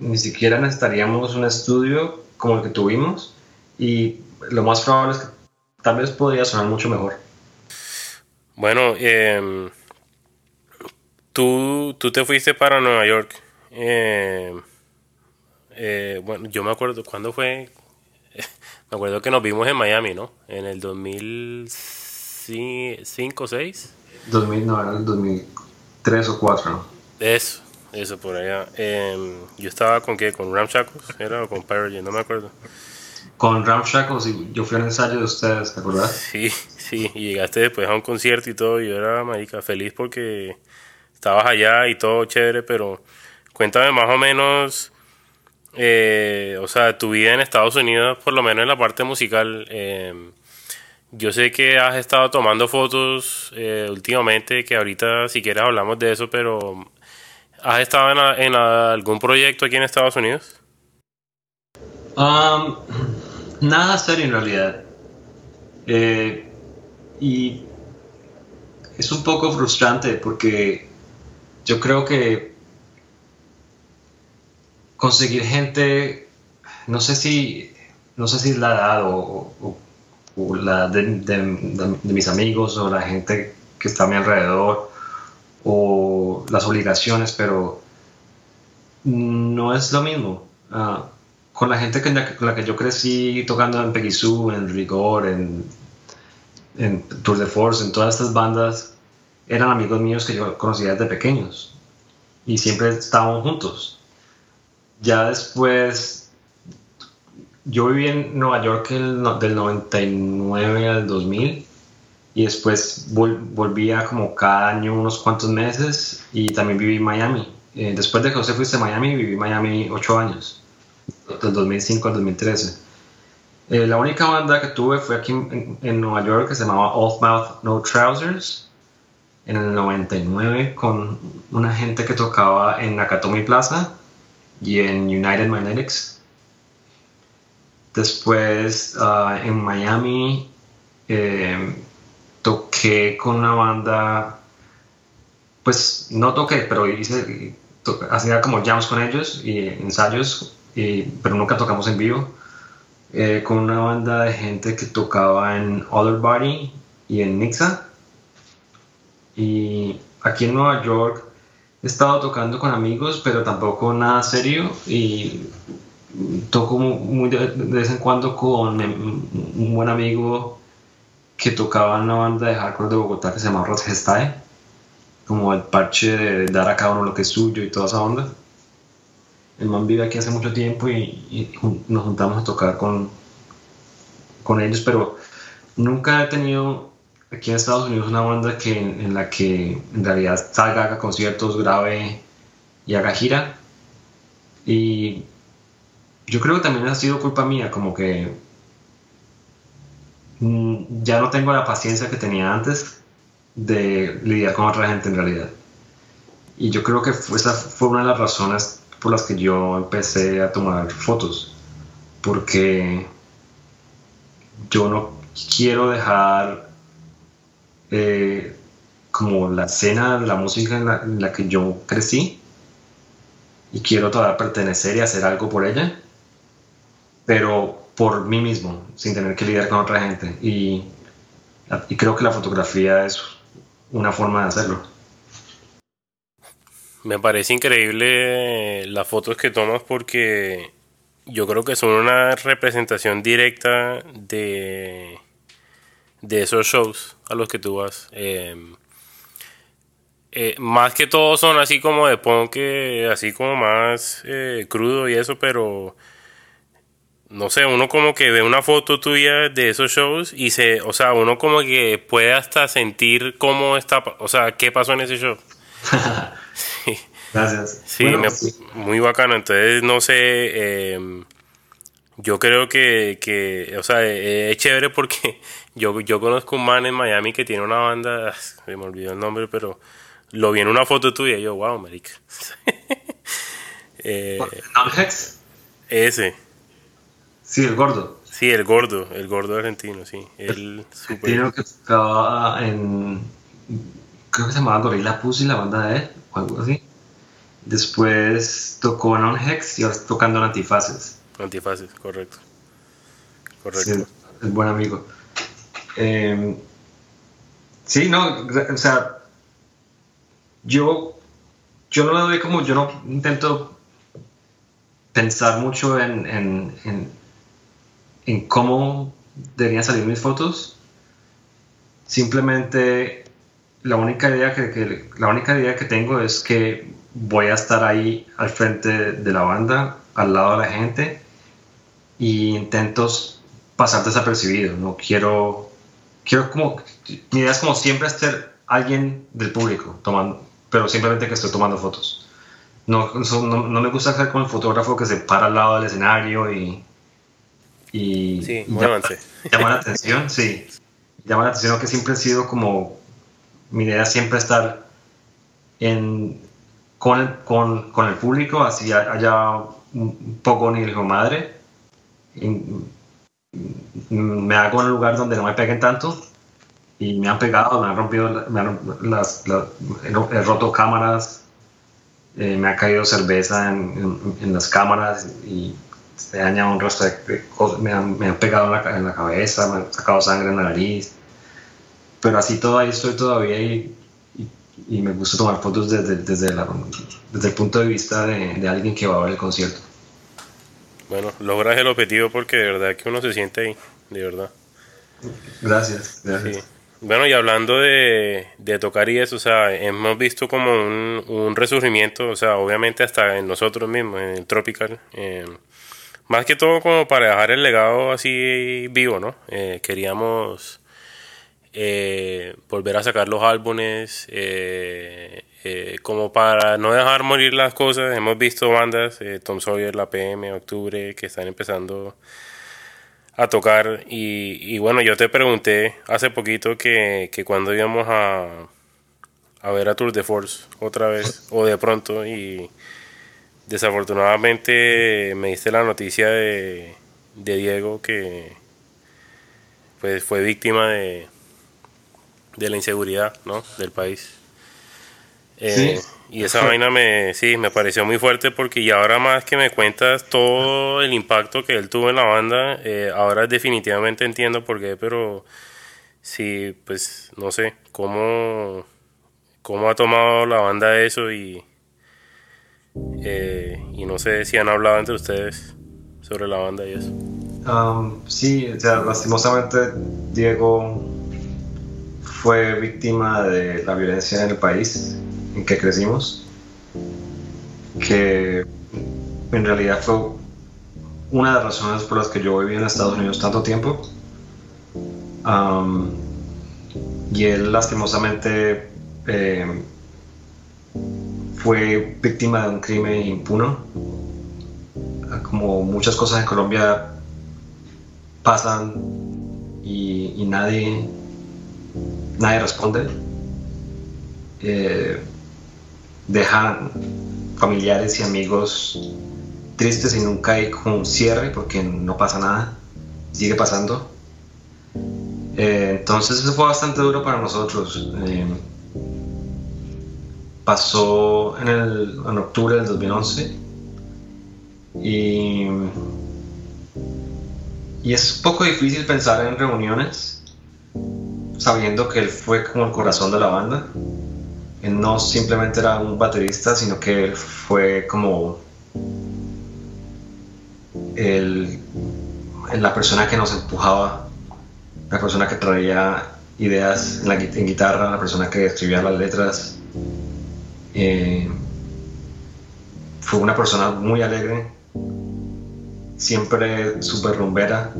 ni siquiera necesitaríamos un estudio como el que tuvimos y lo más probable es que tal vez podría sonar mucho mejor. Bueno, eh, tú, tú te fuiste para Nueva York. Eh, eh, bueno, yo me acuerdo, ¿cuándo fue? <laughs> me acuerdo que nos vimos en Miami, ¿no? En el 2005 o 6. 2000, no, era el 2003 o 4, ¿no? Eso, eso por allá. Eh, yo estaba con qué, con Ramshackles, era o con Pyrogen, no me acuerdo. Con Ramshackles y yo fui al ensayo de ustedes, ¿te acuerdas? Sí, sí, y llegaste después a un concierto y todo, y yo era, marica, feliz porque estabas allá y todo chévere, pero cuéntame más o menos, eh, o sea, tu vida en Estados Unidos, por lo menos en la parte musical. Eh, yo sé que has estado tomando fotos eh, últimamente, que ahorita si quieres hablamos de eso, pero ¿has estado en, en algún proyecto aquí en Estados Unidos? Um, nada serio en realidad. Eh, y es un poco frustrante porque yo creo que conseguir gente, no sé si, no sé si es la edad o, o, la de, mis amigos o la gente que está a mi alrededor o las obligaciones, pero no es lo mismo. Uh, con la gente que, con la que yo crecí tocando en Sue, en Rigor, en, en Tour de Force, en todas estas bandas, eran amigos míos que yo conocía desde pequeños y siempre estábamos juntos. Ya después, yo viví en Nueva York el, del 99 al 2000 y después vol, volvía como cada año unos cuantos meses y también viví en Miami. Eh, después de que José fuiste a Miami, viví en Miami ocho años, del 2005 al 2013. Eh, la única banda que tuve fue aquí en, en Nueva York que se llamaba Off Mouth No Trousers en el 99 con una gente que tocaba en Nakatomi Plaza y en United Magnetics. Después uh, en Miami eh, toqué con una banda, pues no toqué, pero hice, hacía como jams con ellos y ensayos, y, pero nunca tocamos en vivo. Eh, con una banda de gente que tocaba en Other Body y en Nixa Y aquí en Nueva York he estado tocando con amigos, pero tampoco nada serio. Y toco muy de, vez en cuando con un buen amigo que tocaba en una banda de hardcore de Bogotá que se llama Rotgestae, como el parche de dar a cada uno lo que es suyo y toda esa onda. El man vive aquí hace mucho tiempo y, nos juntamos a tocar con, con ellos, pero nunca he tenido aquí en Estados Unidos una banda que, en la que en realidad salga, haga conciertos, grabe y haga gira. Y yo creo que también ha sido culpa mía, como que mm, ya no tengo la paciencia que tenía antes de lidiar con otra gente en realidad. Y yo creo que esa fue una de las razones por las que yo empecé a tomar fotos, porque yo no quiero dejar eh, como la escena la música en la, que yo crecí y quiero todavía pertenecer y hacer algo por ella, pero por mí mismo, sin tener que lidiar con otra gente. Y, creo que la fotografía es una forma de hacerlo. Me parece increíble las fotos que tomas porque yo creo que son una representación directa de, de esos shows a los que tú vas. Em, eh, más que todo son así como de punk, así como más eh, crudo y eso, pero no sé, uno como que ve una foto tuya de esos shows y se, o sea, uno como que puede hasta sentir cómo está, o sea, qué pasó en ese show. <laughs> Gracias. Sí, muy bacano. Entonces, no sé, em, yo creo que, que, o sea, es chévere porque <laughs> yo, yo conozco un man en Miami que tiene una banda, se me olvidó el nombre, pero lo vi en una foto tuya y yo, wow, marica. <laughs> eh, ese. Sí, el gordo. Sí, el gordo, el gordo argentino, sí. El super... que tocaba en. Creo que se llamaba Gorilla Pussy, la banda de él, o algo así. Después tocó en Hex y ahora está tocando en Antifaces. Antifaces, correcto. Correcto. Sí, es buen amigo. Eh, sí, no, o sea, yo, yo no lo doy como, yo no intento pensar mucho en, en, en, en cómo deberían salir mis fotos. Simplemente la única idea que, la única idea que tengo es que voy a estar ahí al frente de la banda, al lado de la gente, y intento pasar desapercibido. No quiero, quiero como, mi idea es como siempre ser alguien del público, tomando, pero simplemente que estoy tomando fotos. No, no, me gusta ser como el fotógrafo que se para al lado del escenario y, y sí, llama, <laughs> llama, la atención, sí. Llama la atención que siempre he sido como, mi idea siempre estar en, con el, con, con el público, así haya un poco ni hijo madre. me hago en un lugar donde no me peguen tanto y me han pegado, me han rompido, me han, las, he roto cámaras, eh, me ha caído cerveza en, en, las cámaras y se dañado un rostro de cosas, me han, me han pegado en la, en la, cabeza, me han sacado sangre en la nariz, pero así todo ahí estoy todavía y y me gusta tomar fotos desde, desde, desde el punto de vista de, de, alguien que va a ver el concierto. Bueno, logras el objetivo porque de verdad que uno se siente ahí, de verdad. Gracias, gracias. Bueno, y hablando de, de, tocar y eso, o sea, hemos visto como un, un, resurgimiento, o sea, obviamente hasta en nosotros mismos, en el Tropical. Eh, más que todo como para dejar el legado así vivo, ¿no? Eh, queríamos eh, volver a sacar los álbumes, eh, eh, como para no dejar morir las cosas. Hemos visto bandas, Tom Sawyer, La PM, Octubre, que están empezando a tocar. Y, bueno, yo te pregunté hace poquito que, que cuando íbamos a, a ver a Tour de Force otra vez, o de pronto, y desafortunadamente me diste la noticia de, de Diego que pues fue víctima de, de la inseguridad ¿no? del país. Eh, y esa vaina me, sí, me pareció muy fuerte porque y ahora más que me cuentas todo el impacto que él tuvo en la banda, eh, ahora definitivamente entiendo por qué, pero sí, pues no sé, cómo cómo ha tomado la banda eso y, eh, y no sé si han hablado entre ustedes sobre la banda y eso. Sí, o sea, lastimosamente Diego fue víctima de la violencia en el país en que crecimos, que en realidad fue una de las razones por las que yo viví en Estados Unidos tanto tiempo. Y él lastimosamente eh, fue víctima de un crimen impuno. Como muchas cosas en Colombia pasan y, nadie, nadie responde. Eh, familiares y amigos tristes y nunca hay como un cierre porque no pasa nada, sigue pasando. Eh, entonces eso fue bastante duro para nosotros. Eh, pasó en, el, en octubre del 2011 y, y es poco difícil pensar en reuniones sabiendo que él fue como el corazón de la banda. Él no simplemente era un baterista, sino que él fue como el, la persona que nos empujaba, la persona que traía ideas en, la, en guitarra, la persona que escribía las letras. Eh, fue una persona muy alegre, siempre súper rumbera,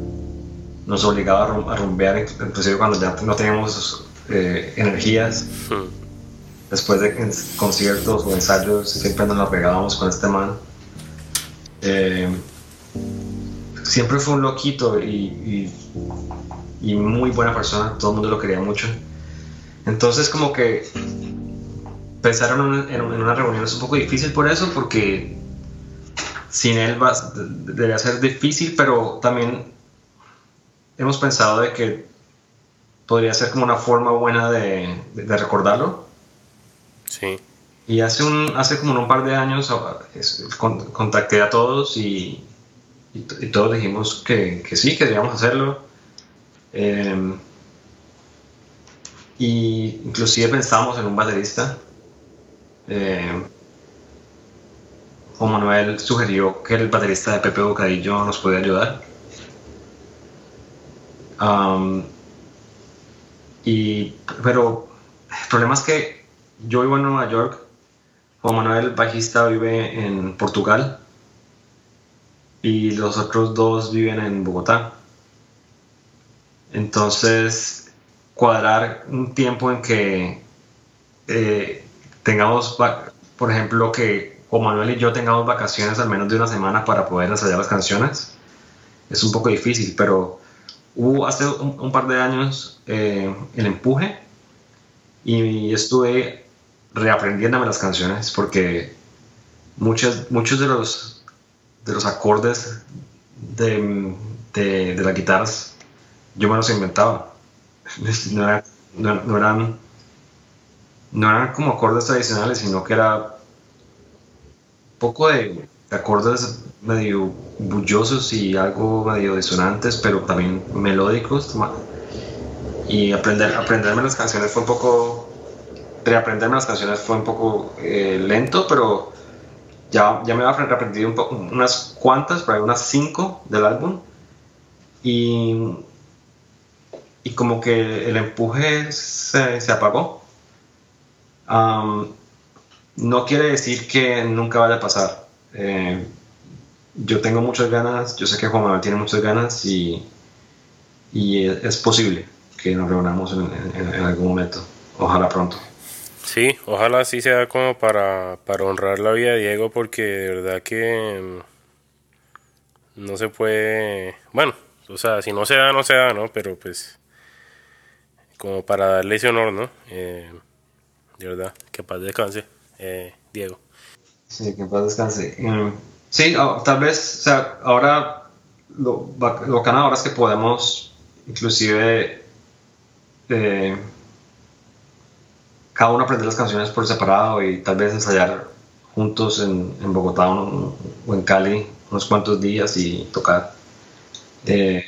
nos obligaba a, rumbear, inclusive cuando ya no teníamos eh, energías. Hmm. Después de conciertos o ensayos, siempre nos la pegábamos con este man. Eh, siempre fue un loquito y, y, muy buena persona, todo el mundo lo quería mucho. Entonces como que pensar en una, en una reunión es un poco difícil por eso, porque sin él va, debería ser difícil, pero también hemos pensado de que podría ser como una forma buena de, de, recordarlo. Sí. Y hace, un, hace como un par de años contacté a todos y, y, todos dijimos que, que, sí, que debíamos hacerlo. Eh, y inclusive pensamos en un baterista. Eh, Juan Manuel sugirió que el baterista de Pepe Bocadillo nos puede ayudar. y, pero el problema es que yo vivo en Nueva York, Juan Manuel, bajista, vive en Portugal y los otros dos viven en Bogotá. Entonces, cuadrar un tiempo en que eh, tengamos, por ejemplo, que o Manuel y yo tengamos vacaciones al menos de una semana para poder ensayar las canciones, es un poco difícil, pero hubo hace un, par de años eh, el empuje y estuve reaprendiéndome las canciones porque muchos, muchos de los de los acordes de, de, las guitarras, yo me los inventaba. <laughs> No, eran, no eran como acordes tradicionales, sino que era un poco de acordes medio bullosos y algo medio disonantes, pero también melódicos. Y aprender, aprenderme las canciones fue un poco, reaprenderme las canciones fue un poco eh, lento, pero ya, ya me había aprendido unas cuantas, por unas cinco del álbum. Y, y como que el empuje se, se apagó. No quiere decir que nunca vaya a pasar. Eh, yo tengo muchas ganas, yo sé que Juan Manuel tiene muchas ganas y, y es, posible que nos reunamos en algún momento. Ojalá pronto. Sí, ojalá sí sea como para, para honrar la vida de Diego porque de verdad que mm, no se puede, bueno, o sea, si no se da, no se da, ¿no? Pero pues como para darle ese honor, ¿no? Eh, de verdad, que paz descanse, eh, Diego. Sí, que paz descanse. Mm, sí, ah, tal vez, o sea, ahora lo, lo que ahora es que podemos inclusive... Eh, cada uno aprender las canciones por separado y tal vez ensayar juntos en, en Bogotá o en Cali unos cuantos días y tocar. Eh,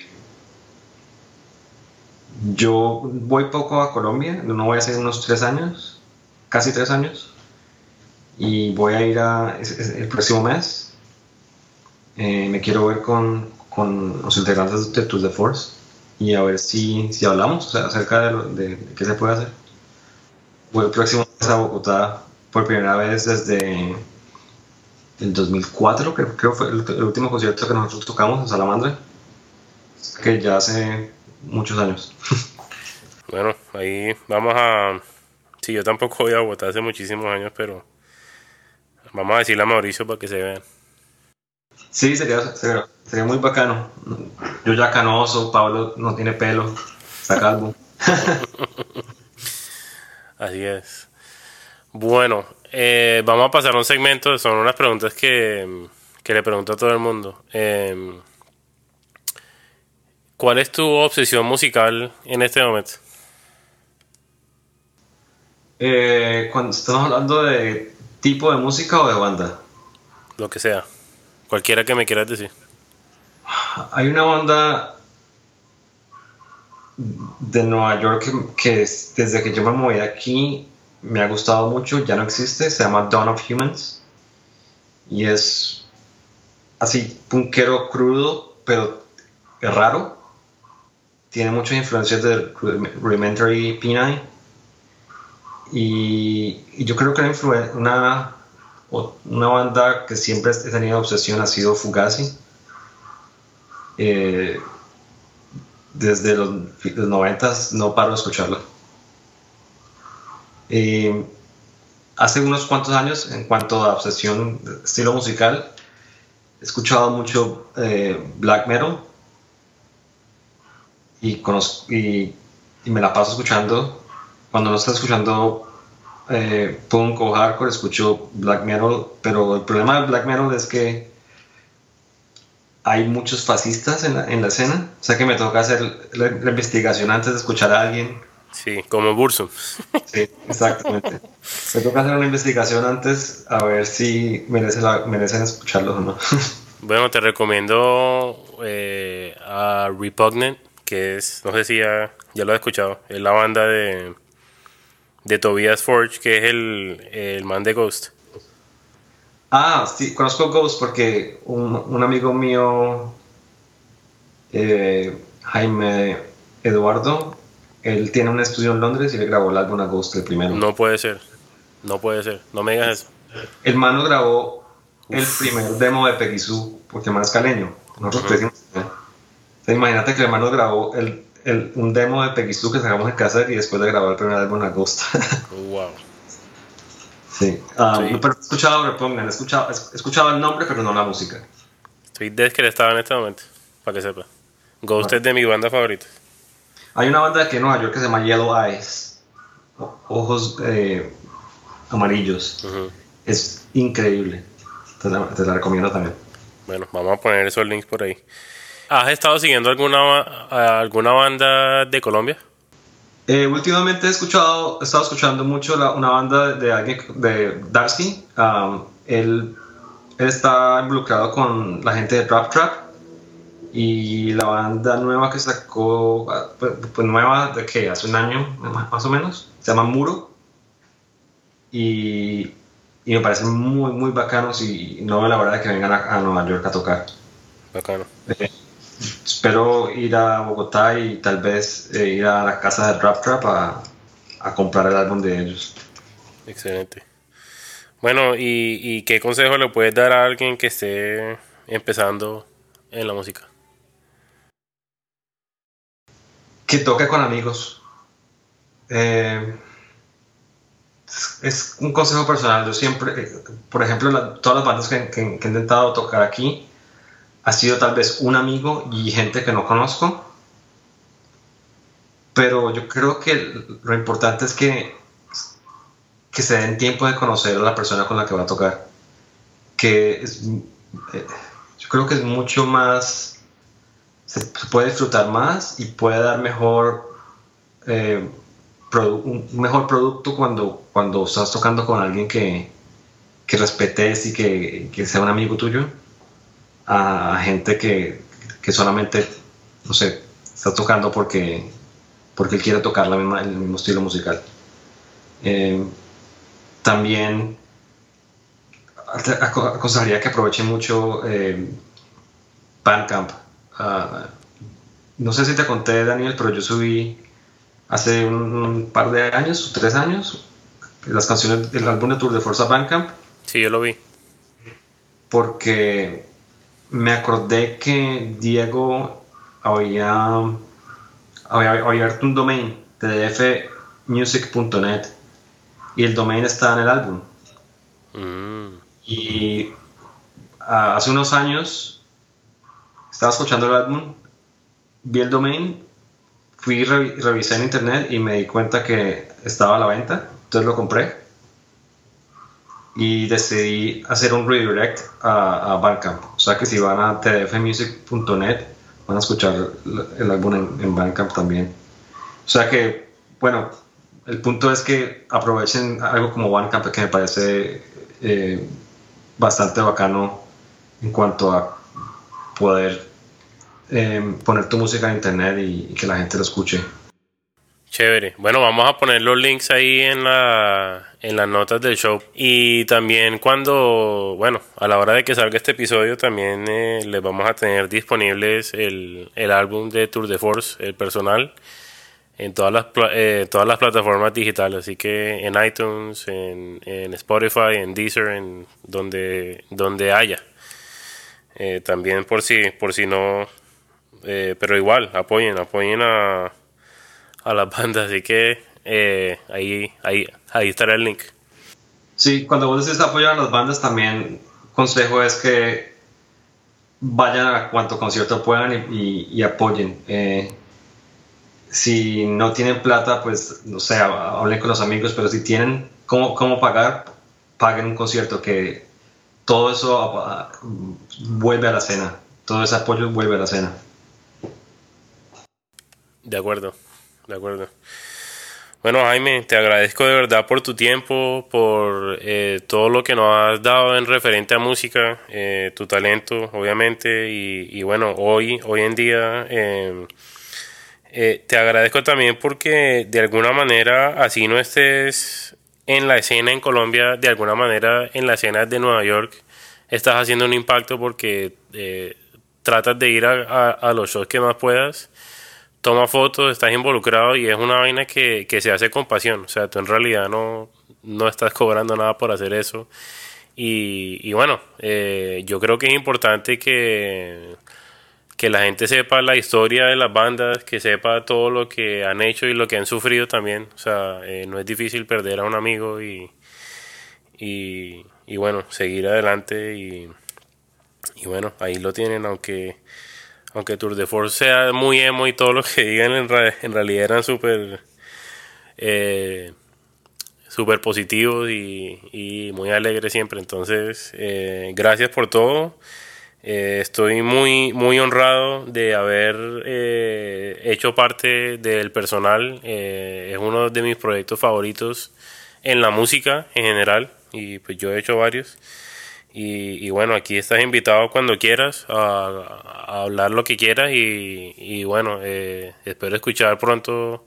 yo voy poco a Colombia, no voy a hacer unos tres años, casi tres años. Y voy a ir el próximo mes. Eh, me quiero ver con, con, los integrantes de Tour de Force y a ver si, si hablamos acerca de, de, qué se puede hacer. Voy el próximo mes a Bogotá por primera vez desde el 2004, que creo fue el, el último concierto que nosotros tocamos en Salamandra, que ya hace muchos años. <laughs> Bueno, ahí vamos a... Sí, yo tampoco voy a votar hace muchísimos años, pero vamos a decirle a Mauricio para que se vean. Sí, sería, sería, muy bacano. Yo ya canoso, Pablo no tiene pelo, está calvo. <laughs> Así es. Bueno, eh, vamos a pasar a un segmento, son unas preguntas que, que le pregunto a todo el mundo. Eh, ¿Cuál es tu obsesión musical en este momento? Eh, cuando estamos hablando de tipo de música o de banda. Lo que sea. Cualquiera que me quieras decir. Hay una banda de Nueva York que, desde que yo me moví aquí me ha gustado mucho, ya no existe, se llama Dawn of Humans y es así punkero crudo, pero es raro tiene muchas influencias de Rudimentary P9 y, yo creo que una, una banda que siempre he tenido obsesión ha sido Fugazi. Eh, desde los, 90 no paro de escucharla. Hace unos cuantos años en cuanto a obsesión estilo musical he escuchado mucho eh, black metal. Y, conozco, y, me la paso escuchando. Cuando no estoy escuchando eh, punk o hardcore, escucho black metal, pero el problema del black metal es que hay muchos fascistas en la, en la escena, o sea que me toca hacer la, investigación antes de escuchar a alguien. Sí, como Bursum. Sí, exactamente. <laughs> me toca hacer una investigación antes a ver si merece la, merecen escucharlos o no. <laughs> Bueno, te recomiendo eh, a Repugnant que es, no sé si ya, ya lo has escuchado, es la banda de, de Tobias Forge, que es el, el man de Ghost. Ah, sí, conozco Ghost porque un, un amigo mío, eh, Jaime Eduardo, él tiene un estudio en Londres y le grabó el álbum a Ghost el primero. No puede ser, no puede ser, no me digas eso. El mano grabó el primer demo de Peguizú, porque el man es caleño. Nosotros imagínate que el hermano grabó el, el, un demo de Peggy que sacamos en casa y después de grabar el primer álbum en agosto. wow. Sí. Um, Pero he escuchado Repugnant, he escuchado, he escuchado el nombre, pero no la música. Estoy descrestado en este momento, para que sepa. Ghost es de mi banda favorita. Hay una banda aquí en Nueva York que se llama Yellow Eyes, ojos eh, amarillos. Es increíble. Te la, te la recomiendo también. Bueno, vamos a poner esos links por ahí. ¿Has estado siguiendo alguna, alguna banda de Colombia? Eh, últimamente he escuchado, he estado escuchando mucho una banda de alguien de Darcy. Um, él, está involucrado con la gente de Drop Trap y la banda nueva que sacó, pues, pues nueva de que hace un año más o menos, se llama Muro y, y me parecen muy muy bacanos y no la verdad que vengan a, Nueva York a tocar. Bacano. Eh, espero ir a Bogotá y tal vez eh, ir a la casa de Drop Trap a, a, comprar el álbum de ellos. Excelente. Bueno, ¿y, ¿y, qué consejo le puedes dar a alguien que esté empezando en la música? Que toque con amigos. Eh, es un consejo personal. Yo siempre, eh, por ejemplo, todas las bandas que, que, que he intentado tocar aquí, ha sido tal vez un amigo y gente que no conozco. Pero yo creo que lo importante es que, que se den tiempo de conocer a la persona con la que va a tocar. Que eh, yo creo que es mucho más, se, puede disfrutar más y puede dar mejor, eh, un mejor producto cuando, cuando estás tocando con alguien que, que respetes y que, que sea un amigo tuyo a gente que, que solamente, no sé, está tocando porque, porque él quiere tocar la misma, el mismo estilo musical. Eh, también aconsejaría que aprovechen mucho eh, Bandcamp. Ah, no sé si te conté, Daniel, pero yo subí hace un, par de años, tres años, las canciones del álbum de Tour de Forza Bandcamp. Sí, yo lo vi. Porque me acordé que Diego había, había, abierto un domain, tdfmusic.net, y el domain está en el álbum. Mm. Y ah, hace unos años estaba escuchando el álbum, vi el domain, fui y revisé en internet y me di cuenta que estaba a la venta, entonces lo compré y decidí hacer un redirect a, a Bandcamp. O sea que si van a tdfmusic.net van a escuchar el álbum en, en Bandcamp también. O sea que, bueno, el punto es que aprovechen algo como Bandcamp que me parece eh, bastante bacano en cuanto a poder eh, poner tu música en internet y, que la gente lo escuche. Chévere. Bueno, vamos a poner los links ahí en, la, en las notas del show. Y también cuando, bueno, a la hora de que salga este episodio, también eh, les vamos a tener disponibles el, el álbum de Tour de Force, el personal en todas las, eh, todas las plataformas digitales, así que en iTunes, en, en Spotify, en Deezer, en donde, donde haya. Eh, también por si, por si no, eh, pero igual, apoyen, apoyen a, a las bandas, así que ahí, ahí, ahí estará el link. Sí, cuando vos decís apoyar a las bandas, también consejo es que vayan a cuanto concierto puedan y, y, apoyen si no tienen plata, pues no sé, hablen con los amigos, pero si tienen cómo, cómo pagar, paguen un concierto que todo eso vuelve a la cena, todo ese apoyo vuelve a la cena. De acuerdo, de acuerdo. Bueno, Jaime, te agradezco de verdad por tu tiempo, por eh, todo lo que nos has dado en referente a música, eh, tu talento, obviamente, y, bueno, hoy, hoy en día eh, eh, te agradezco también porque de alguna manera, así no estés en la escena en Colombia, de alguna manera en la escena de Nueva York, estás haciendo un impacto porque eh, tratas de ir a, los shows que más puedas, toma fotos, estás involucrado y es una vaina que, se hace con pasión. O sea, tú en realidad no, no estás cobrando nada por hacer eso. Y, bueno, eh, yo creo que es importante que que la gente sepa la historia de las bandas, que sepa todo lo que han hecho y lo que han sufrido también. O sea, eh, no es difícil perder a un amigo y, y, bueno, seguir adelante y, y, bueno, ahí lo tienen, aunque aunque Tour de Force sea muy emo y todo lo que digan en, realidad eran súper eh, super positivos y, muy alegres siempre. Entonces, eh, gracias por todo. Eh, estoy muy, muy honrado de haber eh, hecho parte del personal. Es uno de mis proyectos favoritos en la música en general y pues yo he hecho varios. Y, bueno, aquí estás invitado cuando quieras a, hablar lo que quieras y, y bueno, espero escuchar pronto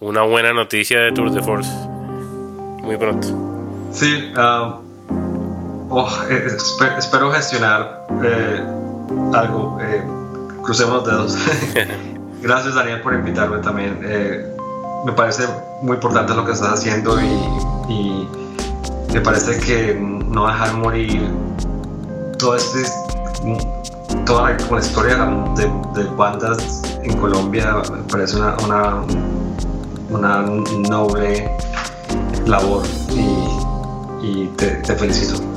una buena noticia de Tour de Force. Muy pronto. Sí, um, Oh, eh, espero gestionar eh, algo. Eh, crucemos los dedos. <laughs> <laughs> Gracias, Daniel, por invitarme también. me parece muy importante lo que estás haciendo y, me parece que no dejar morir todo este, toda la, historia de, bandas en Colombia me parece una, una, una noble labor y, te felicito.